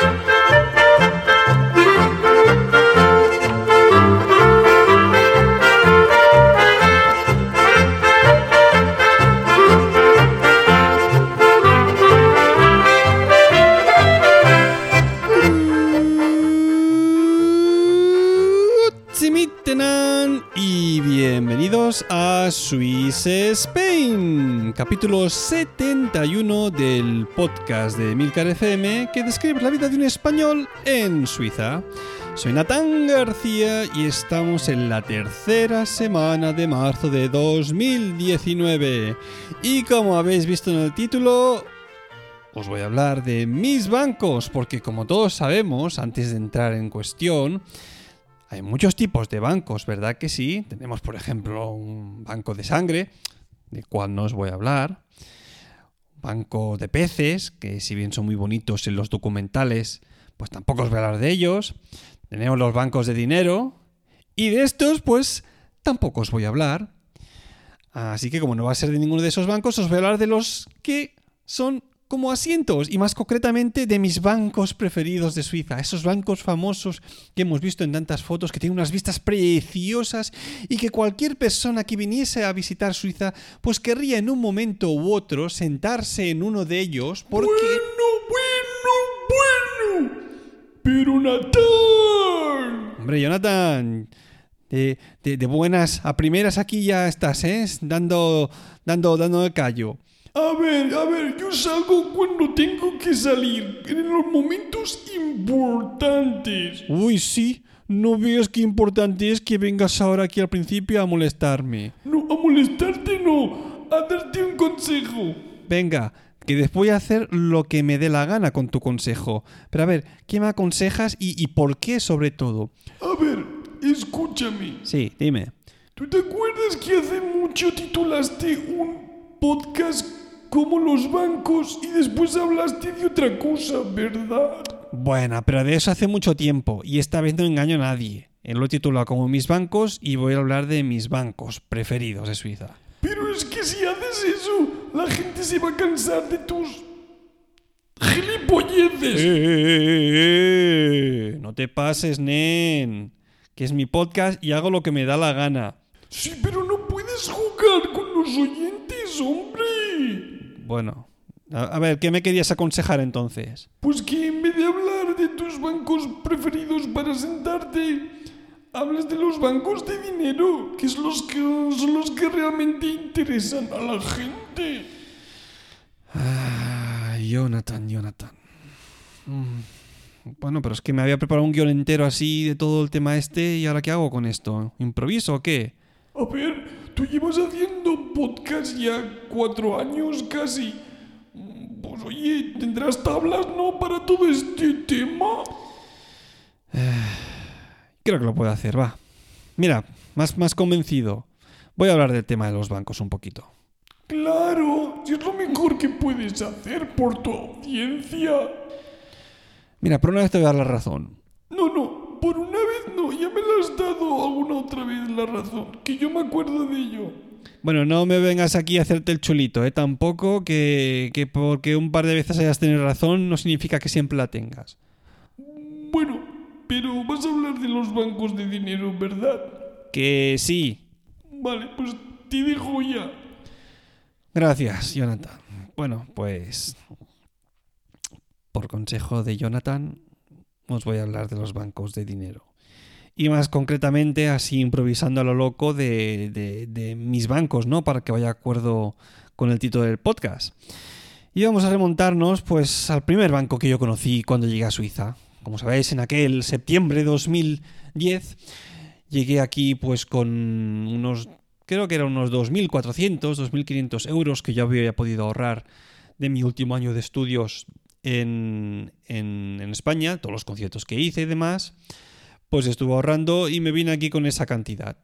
Thank you. Bienvenidos a Swiss Spain, capítulo 71 del podcast de Milcar FM que describe la vida de un español en Suiza. Soy Natán García y estamos en la tercera semana de marzo de 2019. Y como habéis visto en el título, os voy a hablar de mis bancos, porque como todos sabemos, antes de entrar en cuestión, hay muchos tipos de bancos, ¿verdad que sí? Tenemos, por ejemplo, un banco de sangre, de cual no os voy a hablar. Un banco de peces, que si bien son muy bonitos en los documentales, pues tampoco os voy a hablar de ellos. Tenemos los bancos de dinero. Y de estos, pues tampoco os voy a hablar. Así que como no va a ser de ninguno de esos bancos, os voy a hablar de los que son como asientos y más concretamente de mis bancos preferidos de Suiza, esos bancos famosos que hemos visto en tantas fotos que tienen unas vistas preciosas y que cualquier persona que viniese a visitar Suiza pues querría en un momento u otro sentarse en uno de ellos porque... Bueno, bueno, bueno. Pero Natán. Hombre, Jonathan, de, de- de buenas a primeras aquí ya estás, ¿eh? Dando, dando, dando el callo. A ver, a ver, yo salgo cuando tengo que salir, en los momentos importantes. Uy, sí, no veas qué importante es que vengas ahora aquí al principio a molestarme. No, a molestarte no, a darte un consejo. Venga, que después voy a hacer lo que me dé la gana con tu consejo. Pero a ver, ¿qué me aconsejas y, y por qué sobre todo? A ver, escúchame. Sí, dime. ¿Tú te acuerdas que hace mucho titulaste un podcast como los bancos y después hablaste de otra cosa, verdad? Bueno, pero de eso hace mucho tiempo y esta vez no engaño a nadie. Eh, Lo he titulado como mis bancos y voy a hablar de mis bancos preferidos de Suiza. Pero es que si haces eso, la gente se va a cansar de tus gilipolleces. ¡Eh! No te pases, nen. Que es mi podcast y hago lo que me da la gana. Sí, pero no puedes jugar con los oyentes, hombre. Bueno, a, a ver, ¿qué me querías aconsejar entonces? Pues que en vez de hablar de tus bancos preferidos para sentarte, hables de los bancos de dinero, que son los que, son los que realmente interesan a la gente. Ah, Jonathan, Jonathan. Mm, Bueno, pero es que me había preparado un guion entero así de todo el tema este y ahora ¿qué hago con esto? ¿Improviso o qué? A ver, tú llevas haciendo podcast ya cuatro años casi. Pues oye, tendrás tablas, ¿no? Para todo este tema. Creo que lo puedo hacer, va. Mira, más, más convencido. Voy a hablar del tema de los bancos un poquito. Claro, si es lo mejor que puedes hacer por tu audiencia. Mira, por una vez te voy a dar la razón. No, no, por una vez no, ya me has dado alguna otra vez la razón, que yo me acuerdo de ello. Bueno, no me vengas aquí a hacerte el chulito, ¿eh? Tampoco que, que porque un par de veces hayas tenido razón no significa que siempre la tengas. Bueno, pero vas a hablar de los bancos de dinero, ¿verdad? Que sí. Vale, pues te dejo ya. Gracias, Jonathan. Bueno, pues... por consejo de Jonathan, os voy a hablar de los bancos de dinero. Y más concretamente, así improvisando a lo loco, de, de, mis bancos, ¿no? Para que vaya de acuerdo con el título del podcast. Y vamos a remontarnos, pues, al primer banco que yo conocí cuando llegué a Suiza. Como sabéis, en aquel septiembre de 2010 llegué aquí, pues, con unos, creo que eran unos 2.400, 2.500 euros que yo había podido ahorrar de mi último año de estudios en, en, España, todos los conciertos que hice y demás, pues estuve ahorrando y me vine aquí con esa cantidad.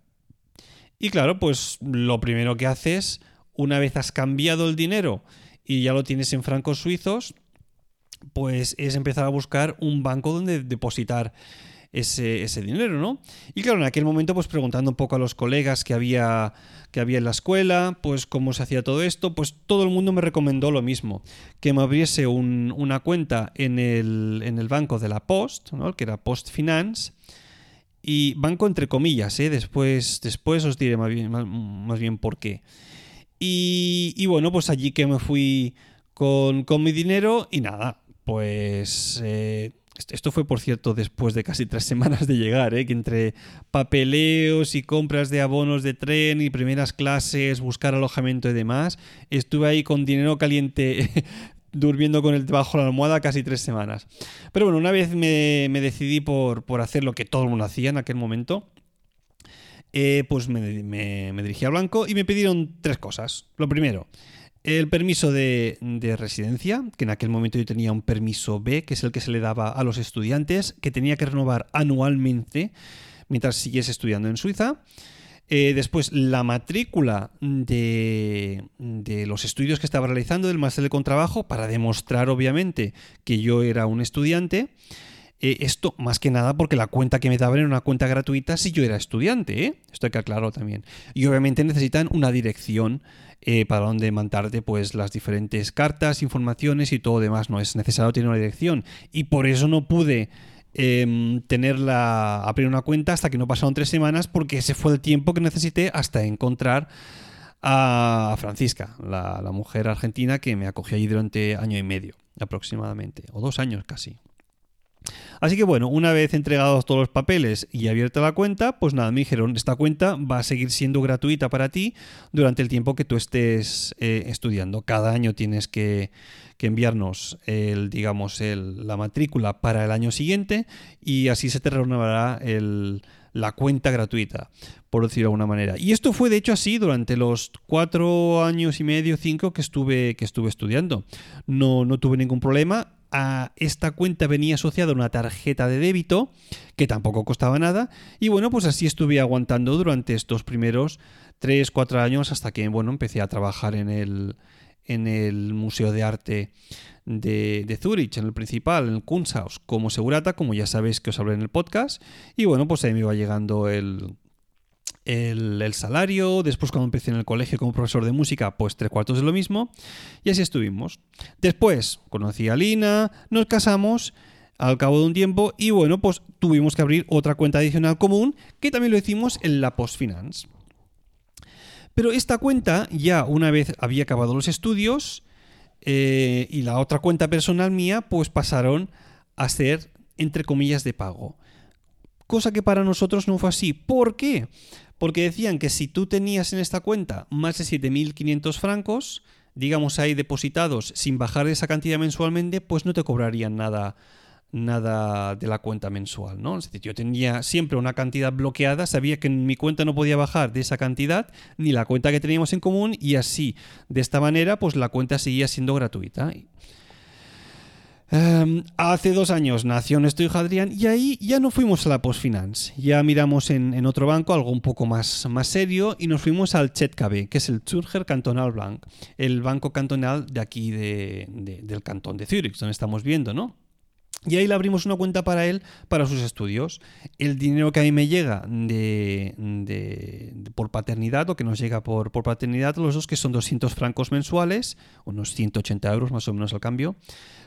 Y claro, pues lo primero que haces, una vez has cambiado el dinero y ya lo tienes en francos suizos, pues es empezar a buscar un banco donde depositar ese, dinero, ¿no? Y claro, en aquel momento, pues preguntando un poco a los colegas que había, que había en la escuela, pues cómo se hacía todo esto, pues todo el mundo me recomendó lo mismo, que me abriese una cuenta en el, en el banco de la Post, ¿no? que era Post Finance, y banco entre comillas, ¿eh? después, después os diré más bien, más, bien por qué. Y, bueno, pues allí que me fui con, con mi dinero y nada, pues... Eh, esto fue, por cierto, después de casi tres semanas de llegar, ¿eh? que entre papeleos y compras de abonos de tren y primeras clases, buscar alojamiento y demás, estuve ahí con dinero caliente durmiendo con el debajo de la almohada casi tres semanas. Pero bueno, una vez me, decidí por, hacer lo que todo el mundo hacía en aquel momento, eh, pues me, me dirigí a Blanco y me pidieron tres cosas. Lo primero, el permiso de, residencia, que en aquel momento yo tenía un permiso B, que es el que se le daba a los estudiantes, que tenía que renovar anualmente mientras siguiese estudiando en Suiza. Eh, después, la matrícula de, los estudios que estaba realizando del máster de contrabajo para demostrar, obviamente, que yo era un estudiante. Eh, esto más que nada porque la cuenta que me daban era una cuenta gratuita si yo era estudiante. ¿eh? Esto hay que aclararlo también. Y obviamente necesitan una dirección eh, para donde mandarte pues las diferentes cartas, informaciones y todo demás. No es necesario tener una dirección. Y por eso no pude eh, tenerla, abrir una cuenta hasta que no pasaron tres semanas porque ese fue el tiempo que necesité hasta encontrar a Francisca, la, la mujer argentina que me acogió allí durante año y medio aproximadamente, o dos años casi. Así que bueno, una vez entregados todos los papeles y abierta la cuenta, pues nada, me dijeron, esta cuenta va a seguir siendo gratuita para ti durante el tiempo que tú estés eh, estudiando. Cada año tienes que, enviarnos el, digamos, la matrícula para el año siguiente y así se te renovará la cuenta gratuita, por decirlo de alguna manera. Y esto fue de hecho así durante los cuatro años y medio, cinco que estuve, que estuve estudiando. No, no tuve ningún problema a esta cuenta venía asociada una tarjeta de débito que tampoco costaba nada y bueno pues así estuve aguantando durante estos primeros 3, 4 años hasta que bueno empecé a trabajar en el, en el Museo de Arte de, de Zurich, en el principal, en el Kunsthaus, como segurata, como ya sabéis que os hablé en el podcast y bueno pues ahí me iba llegando el, el, salario, después cuando empecé en el colegio como profesor de música, pues tres cuartos de lo mismo, y así estuvimos. Después conocí a Lina, nos casamos al cabo de un tiempo y bueno, pues tuvimos que abrir otra cuenta adicional común que también lo hicimos en la Postfinance. Pero esta cuenta ya una vez había acabado los estudios eh, y la otra cuenta personal mía pues pasaron a ser entre comillas de pago. Cosa que para nosotros no fue así. ¿Por qué? Porque decían que si tú tenías en esta cuenta más de 7.500 francos, digamos ahí depositados sin bajar esa cantidad mensualmente, pues no te cobrarían nada nada de la cuenta mensual, ¿no? Es decir, yo tenía siempre una cantidad bloqueada, sabía que en mi cuenta no podía bajar de esa cantidad, ni la cuenta que teníamos en común, y así, de esta manera, pues la cuenta seguía siendo gratuita. Em, hace dos años nació nuestro hijo Adrián y ahí ya no fuimos a la Postfinance. Ya miramos en, otro banco, algo un poco más, más serio, y nos fuimos al ChetKB, que es el Zürcher Cantonal Bank, el banco cantonal de aquí del cantón de Zürich, donde estamos viendo, ¿no? Y ahí le abrimos una cuenta para él, para sus estudios. El dinero que a mí me llega de, por paternidad o que nos llega por, paternidad, los dos que son 200 francos mensuales, unos 180 euros más o menos al cambio,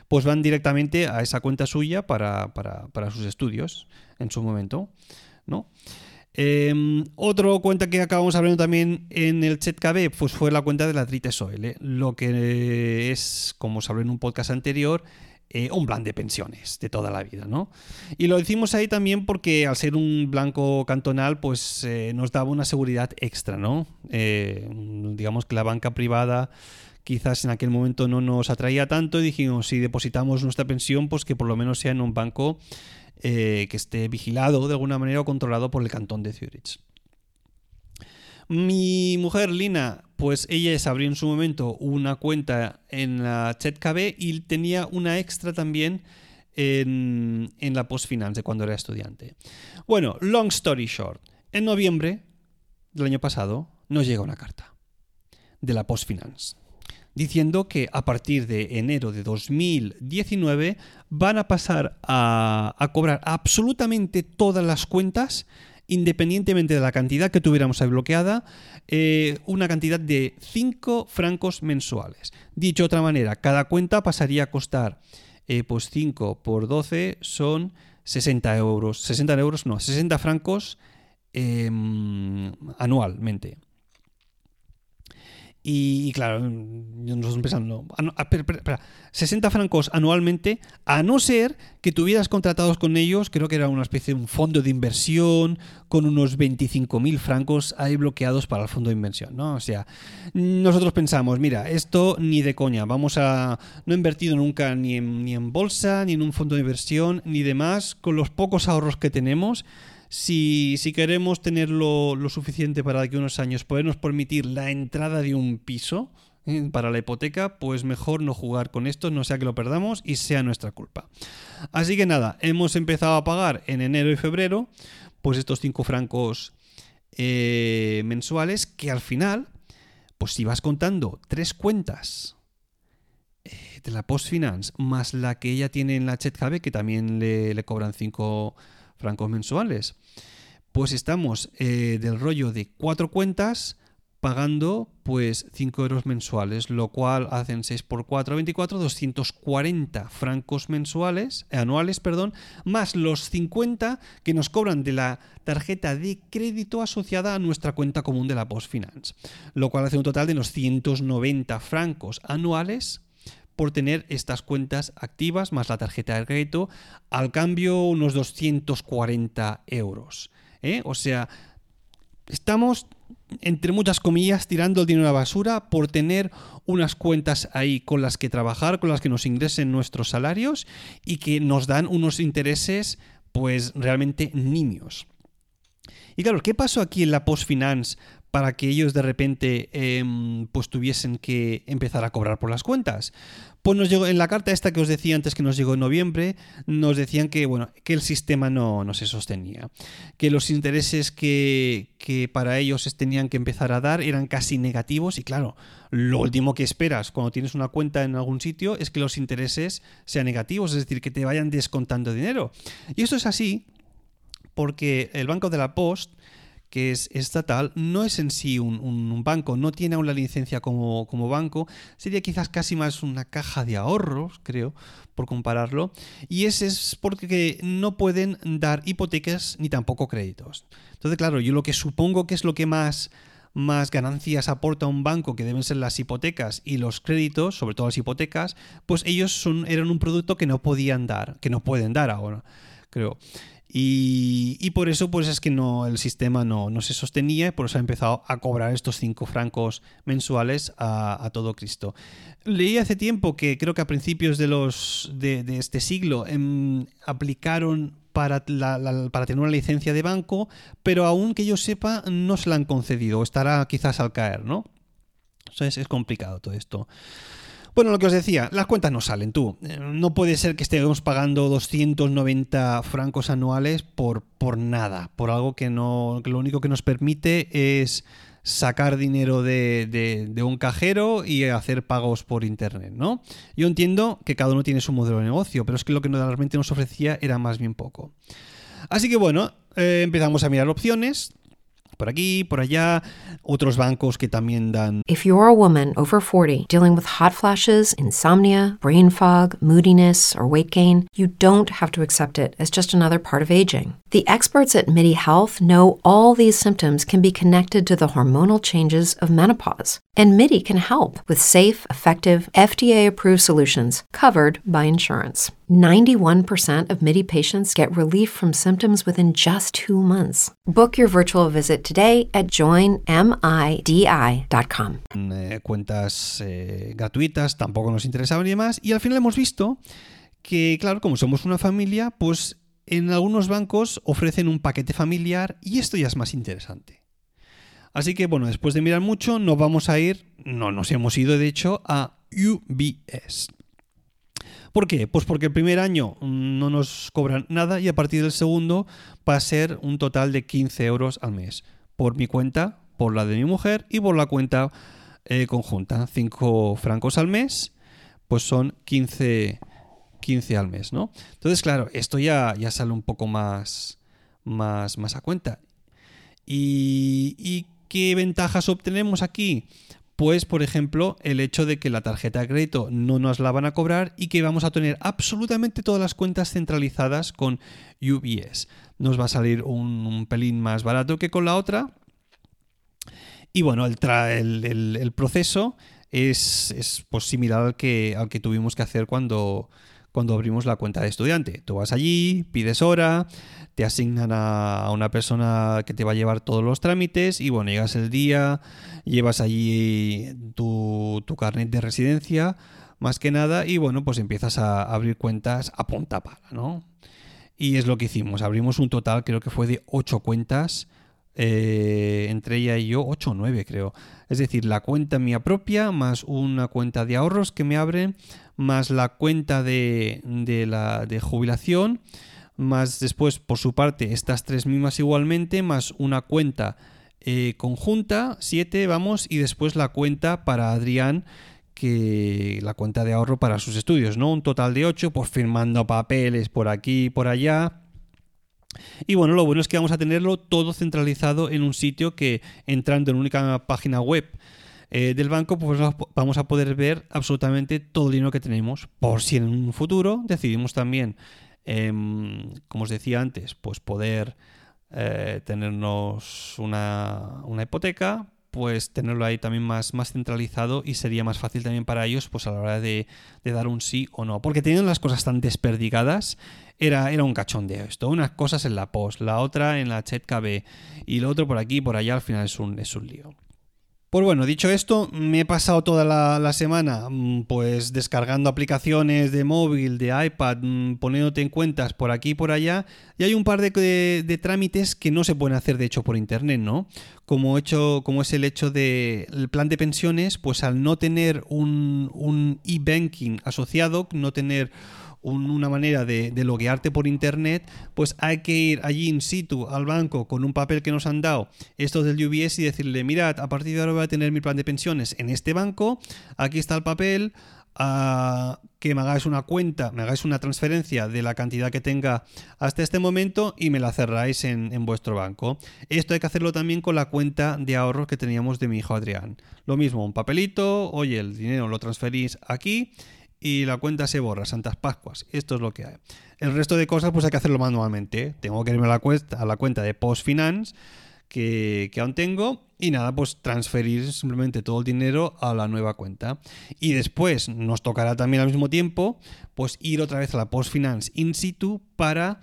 pues van directamente a esa cuenta suya para, sus estudios en su momento. ¿no? Eh, otra cuenta que acabamos abriendo también en el ChatKB pues fue la cuenta de la Drite Soil. Lo que es, como os hablé en un podcast anterior, eh, un plan de pensiones de toda la vida, ¿no? Y lo decimos ahí también porque al ser un blanco cantonal, pues eh, nos daba una seguridad extra, ¿no? Eh, digamos que la banca privada quizás en aquel momento no nos atraía tanto y dijimos, si depositamos nuestra pensión, pues que por lo menos sea en un banco que esté vigilado de alguna manera o controlado por el cantón de Zurich. Mi mujer Lina, pues ella se abrió en su momento una cuenta en la ChetKB y tenía una extra también en, en la Postfinance cuando era estudiante. Bueno, long story short, en noviembre del año pasado nos llega una carta de la Postfinance diciendo que a partir de enero de 2019 van a pasar a, a cobrar absolutamente todas las cuentas independientemente de la cantidad que tuviéramos ahí bloqueada, eh, una cantidad de 5 francos mensuales. Dicho de otra manera, cada cuenta pasaría a costar, eh, pues 5 por 12 son 60 euros. 60 euros, no, 60 francos em, anualmente. Y, claro, nosotros pensando, 60 francos anualmente, a no ser que tuvieras contratados con ellos, creo que era una especie de un fondo de inversión con unos 25.000 francos ahí bloqueados para el fondo de inversión, ¿no? O sea, nosotros pensamos, mira, esto ni de coña, vamos a... No he invertido nunca ni en, ni en bolsa, ni en un fondo de inversión, ni demás, con los pocos ahorros que tenemos si, queremos tener lo, suficiente para que unos años podernos permitir la entrada de un piso eh, para la hipoteca, pues mejor no jugar con esto, no sea que lo perdamos y sea nuestra culpa. Así que nada, hemos empezado a pagar en enero y febrero, pues estos 5 francos eh, mensuales que al final, pues si vas contando tres cuentas eh, de la Postfinance más la que ella tiene en la ChetKB, que también le, le cobran 5 francos mensuales. Pues estamos eh, del rollo de cuatro cuentas pagando pues 5 euros mensuales, lo cual hacen 6 por 4, 24, 240 francos mensuales, eh, anuales, perdón, más los 50 que nos cobran de la tarjeta de crédito asociada a nuestra cuenta común de la Postfinance, lo cual hace un total de unos 190 francos anuales por tener estas cuentas activas más la tarjeta de crédito, al cambio unos 240 euros. ¿eh? O sea, estamos, entre muchas comillas, tirando el dinero a la basura por tener unas cuentas ahí con las que trabajar, con las que nos ingresen nuestros salarios y que nos dan unos intereses pues realmente niños. Y claro, ¿qué pasó aquí en la Postfinance para que ellos de repente em, pues tuviesen que empezar a cobrar por las cuentas. Pues nos llegó en la carta esta que os decía antes que nos llegó en noviembre, nos decían que bueno, que el sistema no, no se sostenía, que los intereses que, que para ellos tenían que empezar a dar eran casi negativos y claro, lo último que esperas cuando tienes una cuenta en algún sitio es que los intereses sean negativos, es decir, que te vayan descontando dinero. Y esto es así porque el Banco de la Post que es estatal, no es en sí un, banco, no tiene una licencia como, como, banco, sería quizás casi más una caja de ahorros, creo, por compararlo, y ese es porque no pueden dar hipotecas ni tampoco créditos. Entonces, claro, yo lo que supongo que es lo que más más ganancias aporta un banco, que deben ser las hipotecas y los créditos, sobre todo las hipotecas, pues ellos son, eran un producto que no podían dar, que no pueden dar ahora, creo. Y, por eso pues es que no, el sistema no, no, se sostenía por eso ha empezado a cobrar estos 5 francos mensuales a, todo Cristo. Leí hace tiempo que creo que a principios de, los, de, este siglo em, aplicaron para, para tener una licencia de banco, pero aún que yo sepa no se la han concedido, o estará quizás al caer, ¿no? Entonces es complicado todo esto. Bueno, lo que os decía, las cuentas no salen tú. Eh, no puede ser que estemos pagando 290 francos anuales por, por nada, por algo que, no, lo único que nos permite es sacar dinero de, de, un cajero y hacer pagos por internet, ¿no? Yo entiendo que cada uno tiene su modelo de negocio, pero es que lo que realmente nos ofrecía era más bien poco. Así que bueno, eh, empezamos a mirar opciones por aquí, por allá, otros bancos que también dan. If you're a woman over 40 dealing with hot flashes, insomnia, brain fog, moodiness, or weight gain, you don't have to accept it as just another part of aging. The experts at MIDI Health know all these symptoms can be connected to the hormonal changes of menopause. And MIDI can help with safe, effective, FDA approved solutions covered by insurance. 91% of MIDI patients get relief from symptoms within just two months. Book your virtual visit today at joinmidi.com. Eh, cuentas eh, gratuitas tampoco nos interesaban y demás. Y al final hemos visto que, claro, como somos una familia, pues en algunos bancos ofrecen un paquete familiar y esto ya es más interesante. Así que bueno, después de mirar mucho, nos vamos a ir, no nos hemos ido de hecho, a UBS. ¿Por qué? Pues porque el primer año no nos cobran nada y a partir del segundo va a ser un total de 15 euros al mes. Por mi cuenta, por la de mi mujer y por la cuenta eh, conjunta. 5 francos al mes, pues son 15, 15 al mes, ¿no? Entonces, claro, esto ya, ya sale un poco más, más, más a cuenta. ¿Y, y ¿Qué ventajas obtenemos aquí? Pues, por ejemplo, el hecho de que la tarjeta de crédito no nos la van a cobrar y que vamos a tener absolutamente todas las cuentas centralizadas con UBS. Nos va a salir un, pelín más barato que con la otra. Y bueno, el, proceso es, es pues, similar al que, al que tuvimos que hacer cuando, cuando abrimos la cuenta de estudiante. Tú vas allí, pides hora, te asignan a una persona que te va a llevar todos los trámites y bueno, llegas el día, llevas allí tu, tu carnet de residencia, más que nada, y bueno, pues empiezas a abrir cuentas a punta pala, ¿no? Y es lo que hicimos, abrimos un total, creo que fue de 8 cuentas, eh, entre ella y yo, 8 o 9 creo. Es decir, la cuenta mía propia, más una cuenta de ahorros que me abren, más la cuenta de, de, la, de jubilación, más después por su parte estas tres mismas igualmente, más una cuenta eh, conjunta, 7 vamos, y después la cuenta para Adrián, que la cuenta de ahorro para sus estudios, ¿no? Un total de 8, pues firmando papeles por aquí y por allá. Y bueno, lo bueno es que vamos a tenerlo todo centralizado en un sitio que entrando en una única página web eh, del banco, pues vamos a poder ver absolutamente todo el dinero que tenemos. Por si en un futuro decidimos también, em, como os decía antes, pues poder eh, tenernos una, hipoteca, pues tenerlo ahí también más, más centralizado y sería más fácil también para ellos pues a la hora de, dar un sí o no. Porque teniendo las cosas tan desperdigadas, era, era un cachondeo esto. Unas cosas en la post, la otra en la chat KB y lo otro por aquí y por allá al final es un, es un lío. Pues bueno, dicho esto, me he pasado toda la, semana mm, pues descargando aplicaciones de móvil, de iPad, mm, poniéndote en cuentas por aquí y por allá, y hay un par de, trámites que no se pueden hacer de hecho por internet, ¿no? Como, hecho, como es el hecho del plan de pensiones, pues al no tener un e-banking asociado, no tener una manera de, loguearte por internet, pues hay que ir allí in situ al banco con un papel que nos han dado estos del UBS y decirle, mirad, a partir de ahora voy a tener mi plan de pensiones en este banco, aquí está el papel, que me hagáis una cuenta, me hagáis una transferencia de la cantidad que tenga hasta este momento y me la cerráis en, en, vuestro banco. Esto hay que hacerlo también con la cuenta de ahorros que teníamos de mi hijo Adrián. Lo mismo, un papelito, oye, el dinero lo transferís aquí y la cuenta se borra, Santas Pascuas. Esto es lo que hay. El resto de cosas pues hay que hacerlo manualmente. Tengo que irme a la, cuenta, a la cuenta de Post Finance que, que aún tengo y nada, pues transferir simplemente todo el dinero a la nueva cuenta. Y después nos tocará también al mismo tiempo pues ir otra vez a la Post Finance in situ para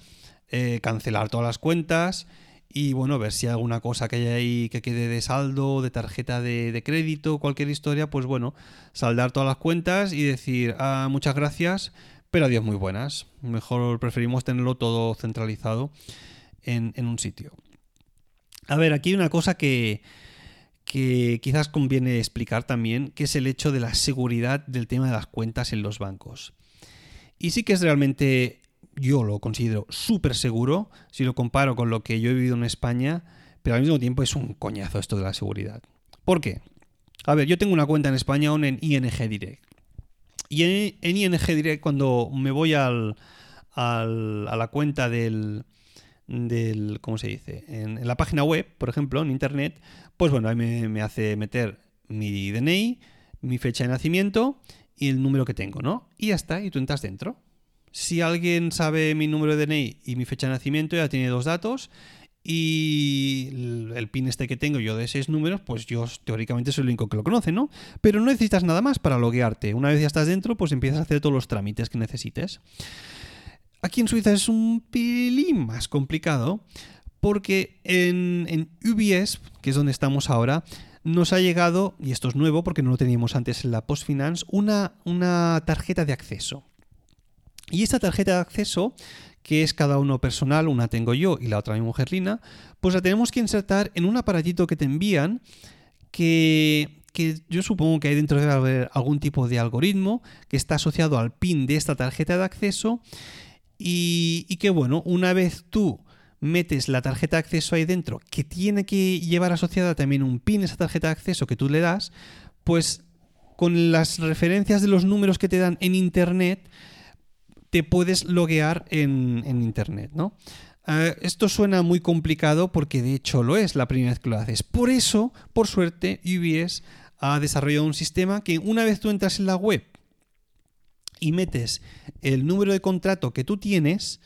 eh, cancelar todas las cuentas y bueno, ver si hay alguna cosa que hay ahí que quede de saldo, de tarjeta de, crédito, cualquier historia, pues bueno, saldar todas las cuentas y decir, ah, muchas gracias, pero adiós muy buenas. Mejor preferimos tenerlo todo centralizado en, un sitio. A ver, aquí hay una cosa que, que quizás conviene explicar también, que es el hecho de la seguridad del tema de las cuentas en los bancos. Y sí que es realmente yo lo considero súper seguro si lo comparo con lo que yo he vivido en España, pero al mismo tiempo es un coñazo esto de la seguridad. ¿Por qué? A ver, yo tengo una cuenta en España aún en ING Direct. Y en, ING Direct, cuando me voy al, a la cuenta del, del ¿cómo se dice? En, la página web, por ejemplo, en internet, pues bueno, ahí me, me, hace meter mi DNI, mi fecha de nacimiento y el número que tengo, ¿no? Y ya está, y tú entras dentro. Si alguien sabe mi número de DNI y mi fecha de nacimiento, ya tiene dos datos y el pin este que tengo yo de seis números, pues yo teóricamente soy el único que lo conoce, ¿no? Pero no necesitas nada más para loguearte. Una vez ya estás dentro, pues empiezas a hacer todos los trámites que necesites. Aquí en Suiza es un pelín más complicado porque en, en UBS, que es donde estamos ahora, nos ha llegado, y esto es nuevo porque no lo teníamos antes en la Postfinance, una, una tarjeta de acceso. Y esta tarjeta de acceso, que es cada uno personal, una tengo yo y la otra mi mujer Lina, pues la tenemos que insertar en un aparatito que te envían que, que yo supongo que hay dentro de haber algún tipo de algoritmo que está asociado al PIN de esta tarjeta de acceso. Y, y que bueno, una vez tú metes la tarjeta de acceso ahí dentro, que tiene que llevar asociada también un pin esa tarjeta de acceso que tú le das, pues con las referencias de los números que te dan en internet, te puedes loguear en, internet, ¿no? Ah, esto suena muy complicado porque de hecho lo es la primera vez que lo haces. Por eso, por suerte, UBS ha desarrollado un sistema que una vez tú entras en la web y metes el número de contrato que tú tienes,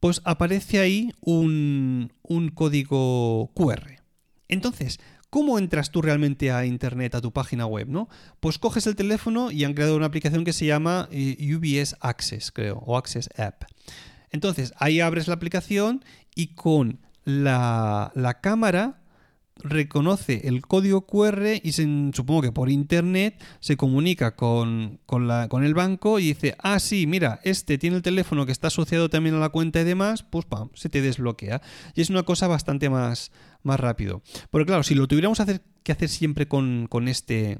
pues aparece ahí un, código QR. Entonces, ¿Cómo entras tú realmente a Internet, a tu página web? ¿no? Pues coges el teléfono y han creado una aplicación que se llama eh, UBS Access, creo, o Access App. Entonces, ahí abres la aplicación y con la, la cámara reconoce el código QR y supongo que por internet se comunica con, la, con, el banco y dice, ah, sí, mira, este tiene el teléfono que está asociado también a la cuenta y demás, pues pam, se te desbloquea. Y es una cosa bastante más, más rápido. Porque claro, si lo tuviéramos hacer, que hacer siempre con, con, este,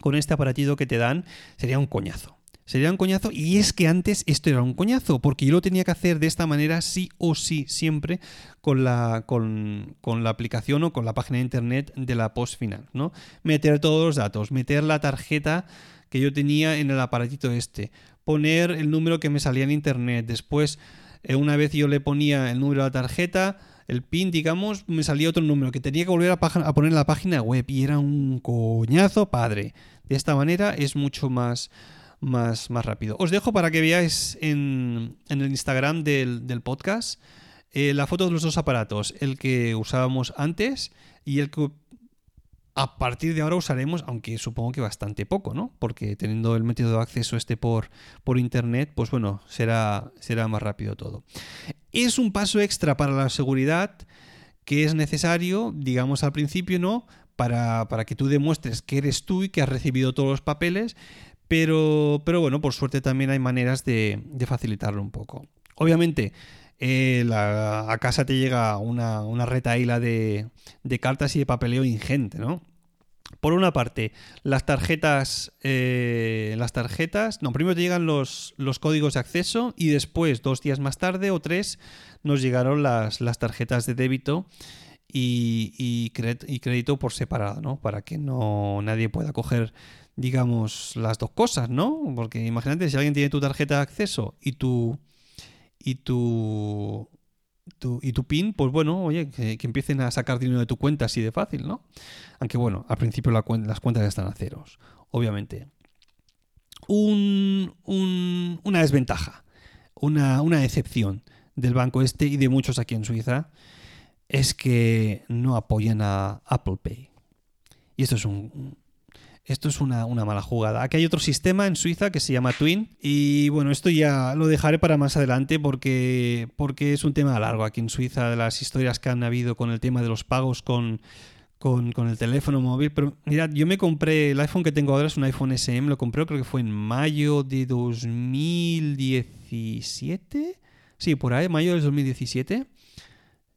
con este aparatito que te dan, sería un coñazo sería un coñazo. Y es que antes esto era un coñazo, porque yo lo tenía que hacer de esta manera sí o sí, siempre con la, con, la aplicación o con la página de internet de la post final, ¿no? Meter todos los datos, meter la tarjeta que yo tenía en el aparatito este, poner el número que me salía en internet, después eh, una vez yo le ponía el número de la tarjeta, el PIN, digamos, me salía otro número que tenía que volver a, a, poner en la página web y era un coñazo padre. De esta manera es mucho más, más, más rápido. Os dejo para que veáis en, el Instagram del, podcast eh, la foto de los dos aparatos, el que usábamos antes y el que a partir de ahora usaremos, aunque supongo que bastante poco, ¿no? Porque teniendo el método de acceso este por, por internet, pues bueno, será, será más rápido todo. Es un paso extra para la seguridad que es necesario, digamos al principio, ¿no? Para, para que tú demuestres que eres tú y que has recibido todos los papeles, pero, pero bueno, por suerte también hay maneras de, facilitarlo un poco. Obviamente, eh, a casa te llega una, una de, cartas y de papeleo ingente, ¿no? Por una parte, las tarjetas. Eh, las tarjetas. No, primero te llegan los, códigos de acceso y después, dos días más tarde o tres, nos llegaron las, las tarjetas de débito y, y, crédito por separado, ¿no? Para que no nadie pueda coger digamos, las dos cosas, ¿no? Porque imagínate, si alguien tiene tu tarjeta de acceso y tu. y tu. y tu PIN, pues bueno, oye, que, empiecen a sacar dinero de tu cuenta así de fácil, ¿no? Aunque bueno, al principio las cuentas están a ceros, obviamente. Un, una desventaja, una, una excepción del banco este y de muchos aquí en Suiza es que no apoyan a Apple Pay. Y esto es un, esto es una, mala jugada. Aquí hay otro sistema en Suiza que se llama Twin. Y bueno, esto ya lo dejaré para más adelante porque, porque es un tema largo aquí en Suiza, de las historias que han habido con el tema de los pagos con, con, el teléfono móvil. Pero mirad, yo me compré, el iPhone que tengo ahora es un iPhone SM, lo compré creo que fue en mayo de 2017. Sí, por ahí, mayo del 2017.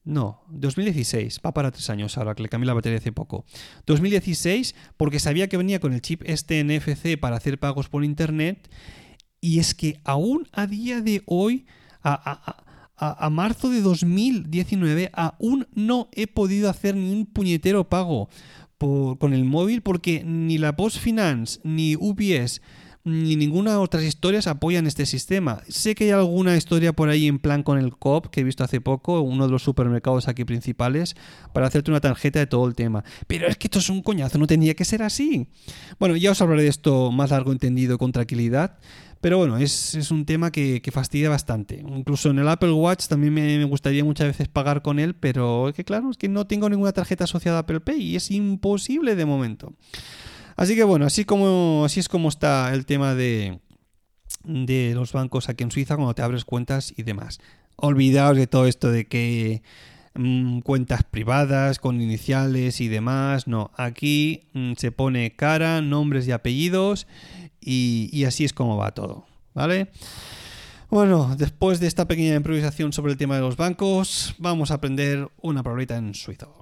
No, 2016, va para tres años ahora, que le cambié la batería hace poco. 2016, porque sabía que venía con el chip este NFC para hacer pagos por internet, y es que aún a día de hoy, a, marzo de 2019, aún no he podido hacer ni un puñetero pago con el móvil, porque ni la Post Finance ni UPS ni ninguna otras historias apoyan este sistema. Sé que hay alguna historia por ahí en plan con el COP que he visto hace poco, uno de los supermercados aquí principales, para hacerte una tarjeta de todo el tema. Pero es que esto es un coñazo, no tenía que ser así. Bueno, ya os hablaré de esto más largo entendido con tranquilidad. Pero bueno, es, es un tema que, fastidia bastante. Incluso en el Apple Watch también me, me, gustaría muchas veces pagar con él, pero es que claro, es que no tengo ninguna tarjeta asociada a Apple Pay y es imposible de momento. Así que bueno, así, como, es como está el tema de, los bancos aquí en Suiza cuando te abres cuentas y demás. Olvidaos de todo esto de que mmm, cuentas privadas con iniciales y demás. No, aquí mmm, se pone cara, nombres y apellidos y, y así es como va todo. ¿Vale? Bueno, después de esta pequeña improvisación sobre el tema de los bancos, vamos a aprender una palabrita en suizo.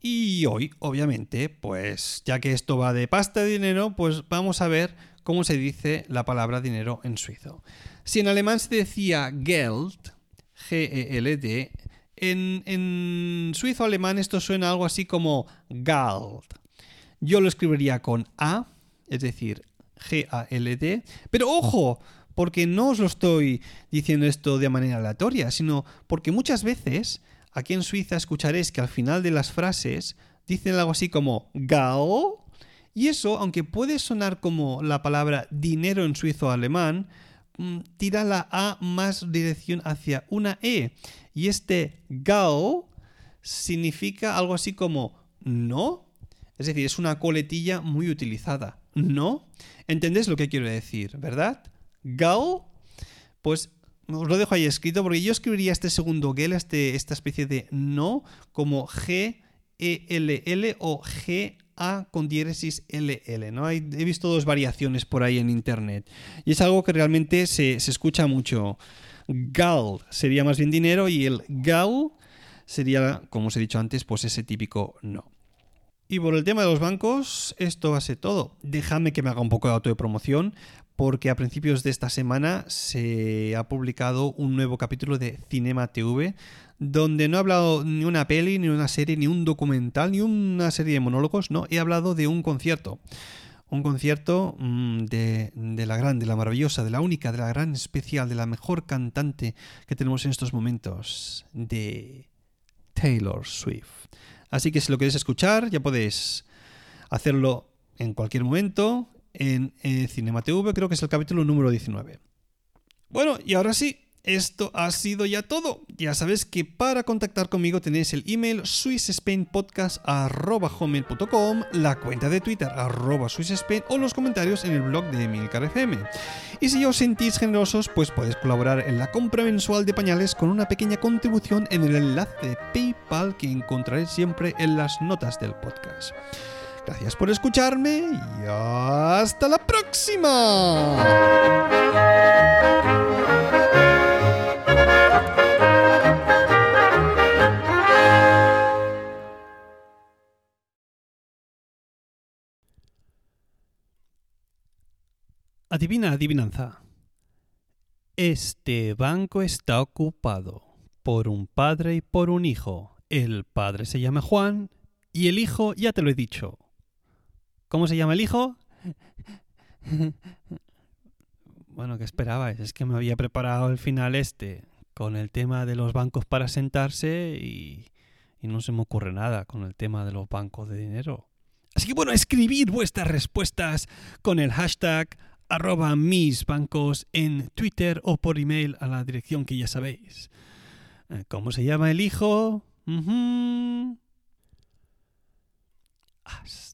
Y hoy, obviamente, pues ya que esto va de pasta de dinero, pues vamos a ver cómo se dice la palabra dinero en suizo. Si en alemán se decía Geld, G-E-L-D, en, en suizo alemán esto suena algo así como Gald. Yo lo escribiría con A, es decir, G-A-L-D. Pero ojo, porque no os lo estoy diciendo esto de manera aleatoria, sino porque muchas veces aquí en Suiza escucharéis que al final de las frases dicen algo así como Gal. Y eso, aunque puede sonar como la palabra dinero en suizo alemán, tira la A más dirección hacia una E. Y este Gal significa algo así como no. Es decir, es una coletilla muy utilizada. ¿No? ¿Entendés lo que quiero decir, verdad? Gal, pues os lo dejo ahí escrito porque yo escribiría este segundo gel, este, esta especie de no, como G-E-L-L o G-A con diéresis L-L. ¿no? He visto dos variaciones por ahí en internet y es algo que realmente se, se escucha mucho. Gal sería más bien dinero y el gal sería, como os he dicho antes, pues ese típico no. Y por el tema de los bancos, esto va a ser todo. Déjame que me haga un poco de autopromoción porque a principios de esta semana se ha publicado un nuevo capítulo de Cinema TV, donde no he hablado ni una peli, ni una serie, ni un documental, ni una serie de monólogos, no, he hablado de un concierto. Un concierto mmm, de, de, la gran, de la maravillosa, de la única, de la gran especial, de la mejor cantante que tenemos en estos momentos, de Taylor Swift. Así que si lo queréis escuchar, ya podéis hacerlo en cualquier momento, en eh, Cinema TV, creo que es el capítulo número 19. Bueno, y ahora sí, esto ha sido ya todo. Ya sabéis que para contactar conmigo tenéis el email swissspainpodcast.com, la cuenta de Twitter arroba swissspain o los comentarios en el blog de Emilcar. Y si os sentís generosos, pues podéis colaborar en la compra mensual de pañales con una pequeña contribución en el enlace de PayPal que encontraréis siempre en las notas del podcast. Gracias por escucharme y hasta la próxima. Adivina, adivinanza. Este banco está ocupado por un padre y por un hijo. El padre se llama Juan y el hijo, ya te lo he dicho. ¿Cómo se llama el hijo? Bueno, ¿qué esperabais? Es que me había preparado el final este con el tema de los bancos para sentarse y, no se me ocurre nada con el tema de los bancos de dinero. Así que bueno, escribid vuestras respuestas con el hashtag arroba mis en Twitter o por email a la dirección que ya sabéis. ¿Cómo se llama el hijo? Uh -huh. Hasta